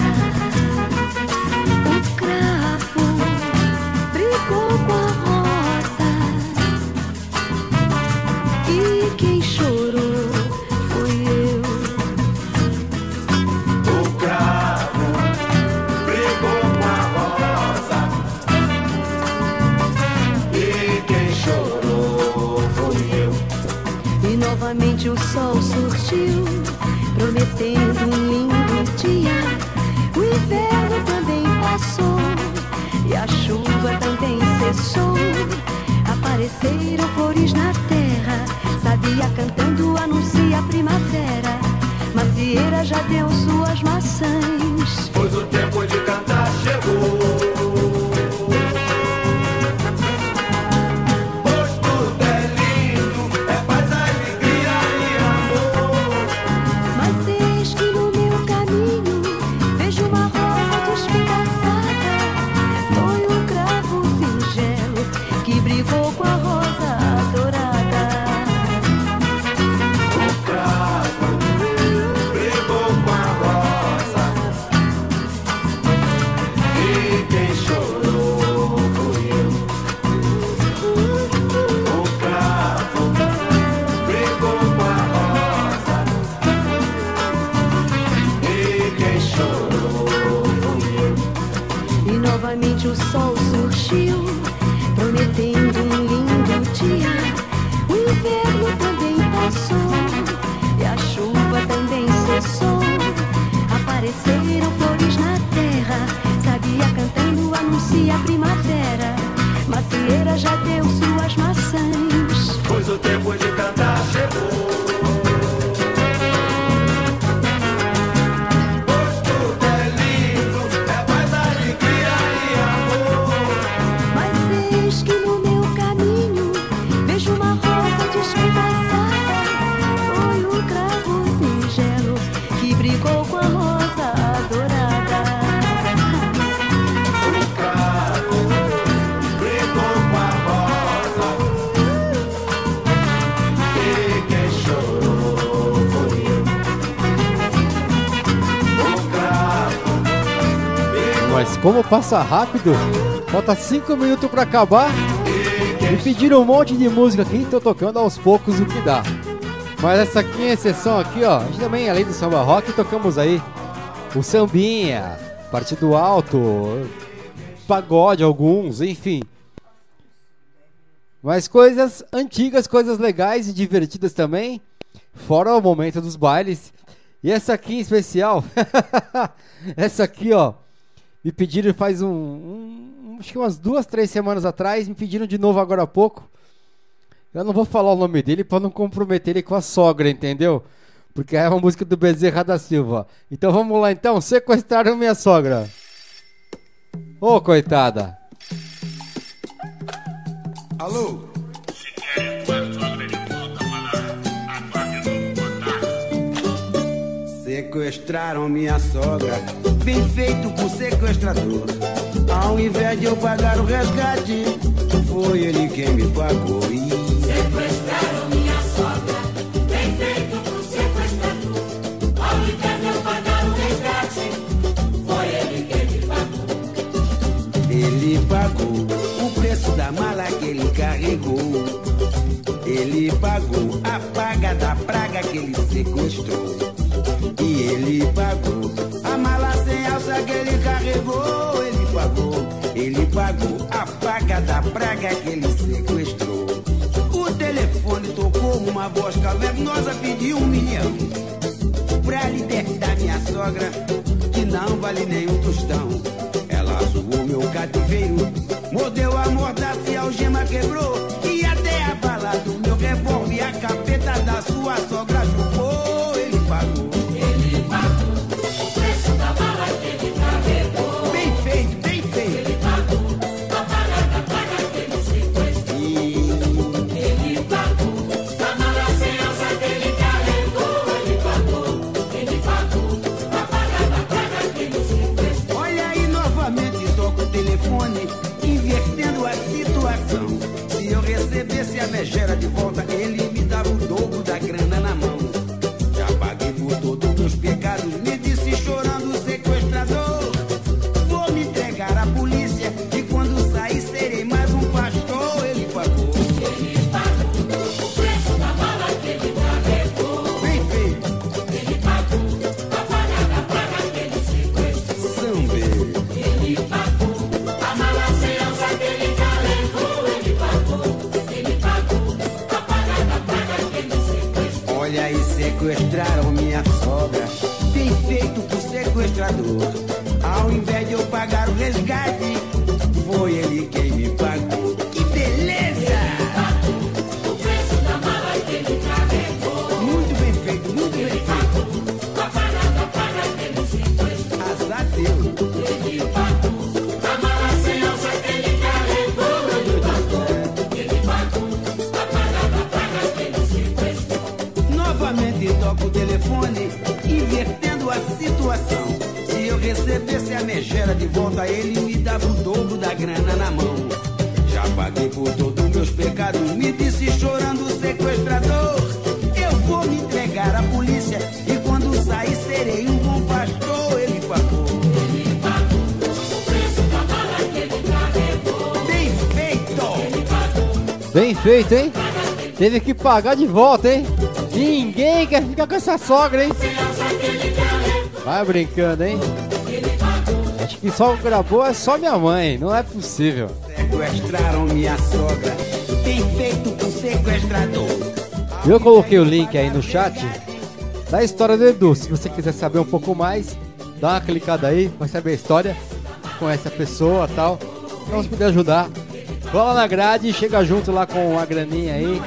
Passou e a chuva também cessou. Apareceram flores na terra, sabia cantando anuncia a primavera. Macieira já deu suas maçãs. Pois o tempo de o sol surgiu, prometendo um lindo dia. O inverno também passou e a chuva também cessou. Apareceram flores na terra, sabia cantando anuncia a primavera. Macieira já deu suas maçãs. Pois o tempo de cantar chegou. Passa rápido? Falta 5 minutos pra acabar. Me pediram um monte de música aqui, tô tocando aos poucos o que dá. Mas essa aqui é exceção aqui, ó. A gente também, além do samba rock, tocamos aí o sambinha, partido alto, pagode alguns, enfim. Mas coisas antigas, coisas legais e divertidas também, fora o momento dos bailes. E essa aqui em especial, essa aqui, ó, me pediram faz um, um- acho que umas duas, três semanas atrás, me pediram de novo agora há pouco. Eu não vou falar o nome dele para não comprometer ele com a sogra, entendeu? Porque é uma música do Bezerra da Silva. Então vamos lá então, sequestraram minha sogra. Ô, coitada. Alô? Sequestraram minha sogra, bem feito por sequestrador. Ao invés de eu pagar o resgate, foi ele quem me pagou. E Sequestraram minha sogra, bem feito pro sequestrador. Ao invés de eu pagar o resgate, foi ele quem me pagou. ele pagou o preço da mala que ele carregou. Ele pagou a paga da praga que ele sequestrou. E ele pagou a mala sem alça que ele carregou. Ele pagou, ele pagou a paga da praga que ele sequestrou. O telefone tocou uma voz cavernosa, pediu um milhão pra libertar minha sogra, que não vale nem um tostão. Ela zoou meu cativeiro, mordeu a mordaça e a algema quebrou. gera de volta feito, hein? Teve que pagar de volta, hein? Ninguém quer ficar com essa sogra, hein? Vai brincando, hein? Acho que só gravou é só minha mãe, não é possível. Sequestraram minha sogra, tem feito com sequestrador. Eu coloquei o link aí no chat da história do Edu. Se você quiser saber um pouco mais, dá uma clicada aí, vai saber a história, conhece a pessoa tal. Então, Vamos poder ajudar, Cola na grade, e chega junto lá com a graninha aí.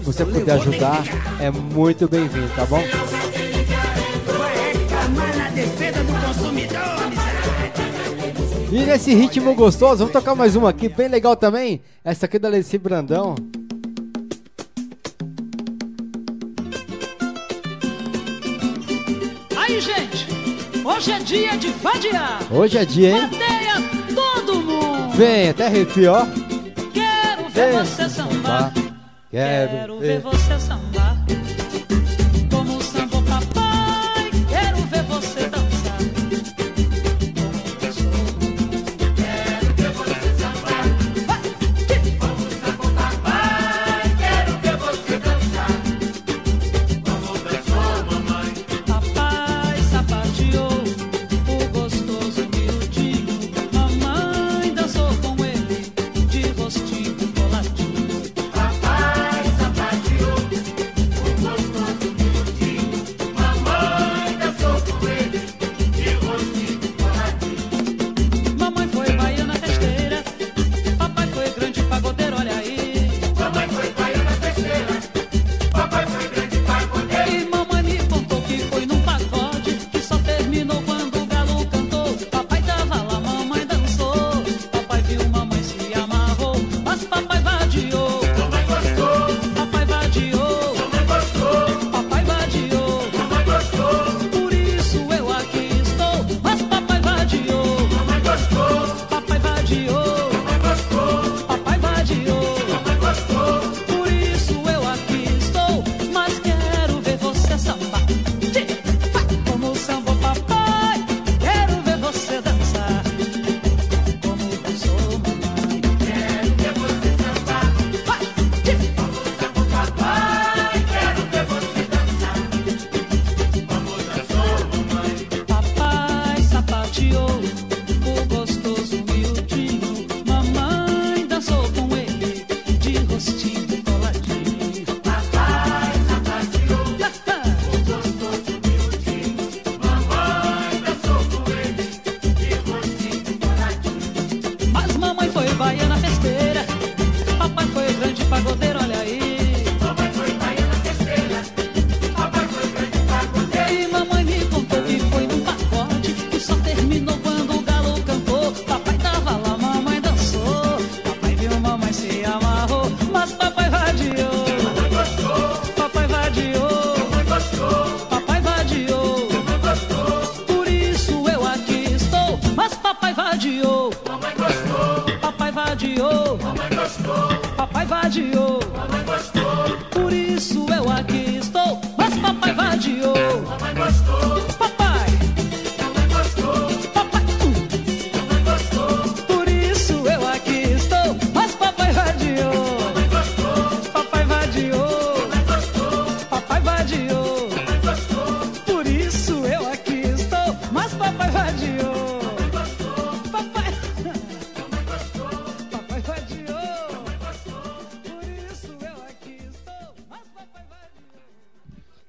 Se você puder ajudar, é muito bem-vindo, tá bom? E nesse ritmo gostoso, vamos tocar mais uma aqui, bem legal também. Essa aqui é da Leci Brandão. Aí, gente, hoje é dia de vadiar. Hoje é dia, hein? Vadeia todo mundo. Vem, até arrepio, ó ver você sambar. Quero ver você sambar.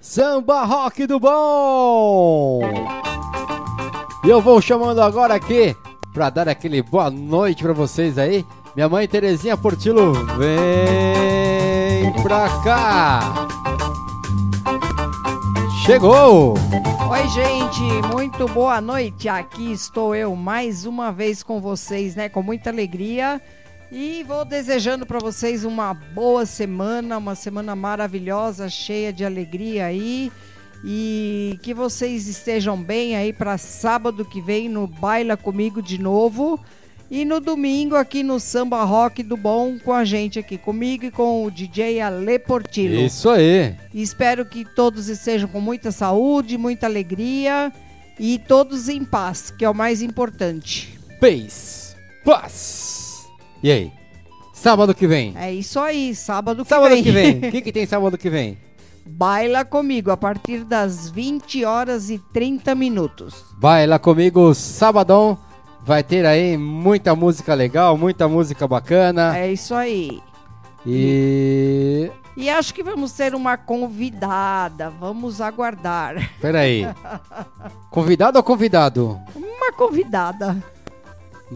Samba Rock do Bom! E eu vou chamando agora aqui pra dar aquele boa noite pra vocês aí. Minha mãe Terezinha Portilo, vem pra cá! Chegou! Oi, gente, muito boa noite. Aqui estou eu mais uma vez com vocês, né? Com muita alegria. E vou desejando para vocês uma boa semana, uma semana maravilhosa, cheia de alegria aí. E que vocês estejam bem aí para sábado que vem no Baila Comigo de novo. E no domingo aqui no Samba Rock do Bom com a gente aqui, comigo e com o DJ Ale Portillo. Isso aí! Espero que todos estejam com muita saúde, muita alegria e todos em paz, que é o mais importante. Paz! Paz! E aí? Sábado que vem? É isso aí, sábado que Sábado vem. que vem. O que, que tem sábado que vem? Baila comigo a partir das 20 horas e 30 minutos. Baila comigo, sabadão. Vai ter aí muita música legal, muita música bacana. É isso aí. E. E acho que vamos ter uma convidada. Vamos aguardar. Peraí. Convidado ou convidado? Uma convidada.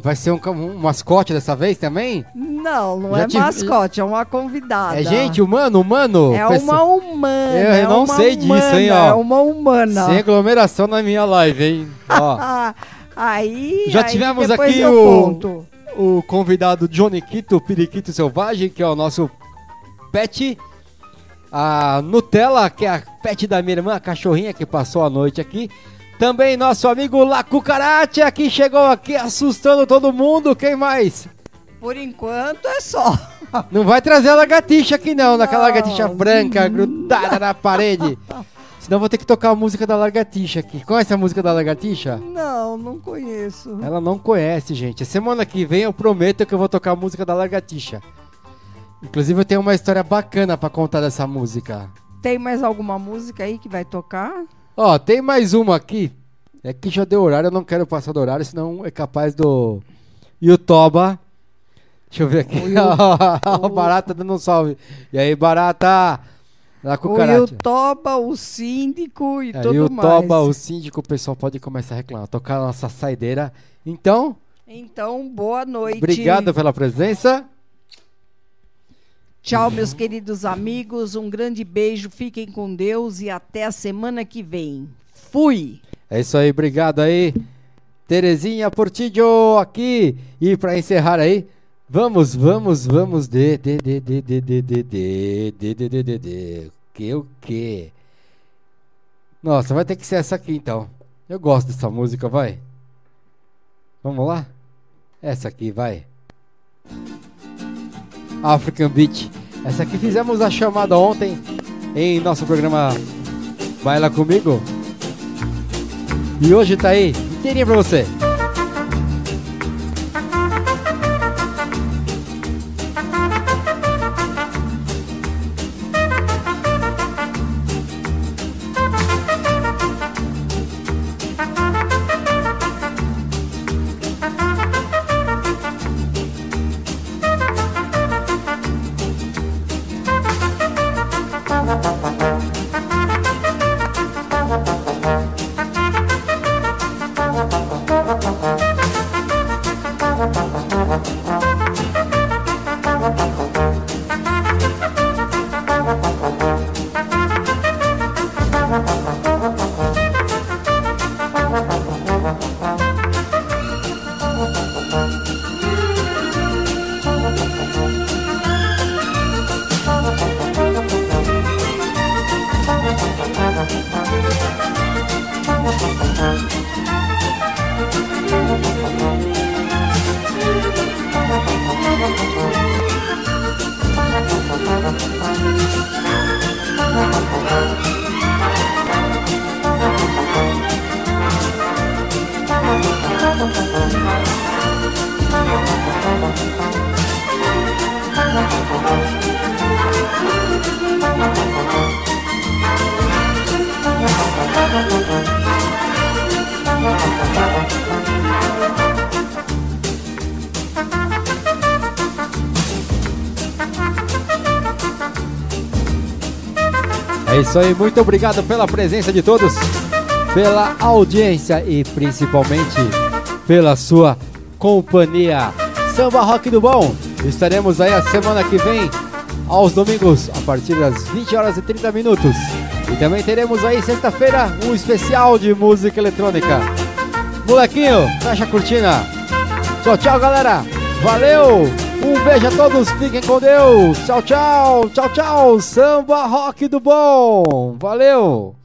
Vai ser um, um mascote dessa vez também? Não, não Já é tive- mascote, é uma convidada. É gente humano, humano? É uma humana. Eu é não sei disso, humana, hein, ó. É uma humana. Sem aglomeração na minha live, hein? Ó. Aí. Já aí tivemos aqui eu o, conto. o convidado Johnny Quito, Periquito Selvagem, que é o nosso pet. A Nutella, que é a pet da minha irmã, a cachorrinha que passou a noite aqui. Também nosso amigo La Cucaracha, que chegou aqui assustando todo mundo. Quem mais? Por enquanto é só. Não vai trazer a lagartixa aqui não, naquela lagartixa branca grudada na parede. Senão vou ter que tocar a música da lagartixa aqui. Conhece a música da lagartixa? Não, não conheço. Ela não conhece, gente. Semana que vem eu prometo que eu vou tocar a música da lagartixa. Inclusive eu tenho uma história bacana pra contar dessa música. Tem mais alguma música aí que vai tocar? Ó, tem mais uma aqui. É que já deu horário, eu não quero passar do horário, senão é capaz do Yutoba. Deixa eu ver aqui. O, Barata dando um salve. E aí, Barata? Lá com o o. Yutoba, o síndico e Aí tudo o Toba, mais. o síndico, o pessoal pode começar a reclamar. Tocar a nossa saideira. Então, Então, boa noite. obrigado pela presença. Tchau, meus queridos amigos. Um grande beijo. Fiquem com Deus e até a semana que vem. Fui! É isso aí, obrigado aí. Terezinha Portillo aqui. E pra encerrar aí, vamos, vamos, vamos de de de de de de de de de de de de de que o que? Nossa, vai ter que ser essa aqui então. Eu gosto dessa música, vai. Vamos lá? Essa aqui, vai. African Beach. Essa aqui fizemos a chamada ontem em nosso programa Baila Comigo. E hoje tá aí, inteirinha pra você. Isso aí, muito obrigado pela presença de todos, pela audiência e principalmente pela sua companhia. Samba Rock do Bom, estaremos aí a semana que vem, aos domingos, a partir das 20 horas e 30 minutos. E também teremos aí sexta-feira um especial de música eletrônica. Molequinho, fecha a cortina. Tchau, tchau, galera. Valeu. Um beijo a todos. Fiquem com Deus. Tchau, tchau. Tchau, tchau. Samba Rock do Bom. Valeu.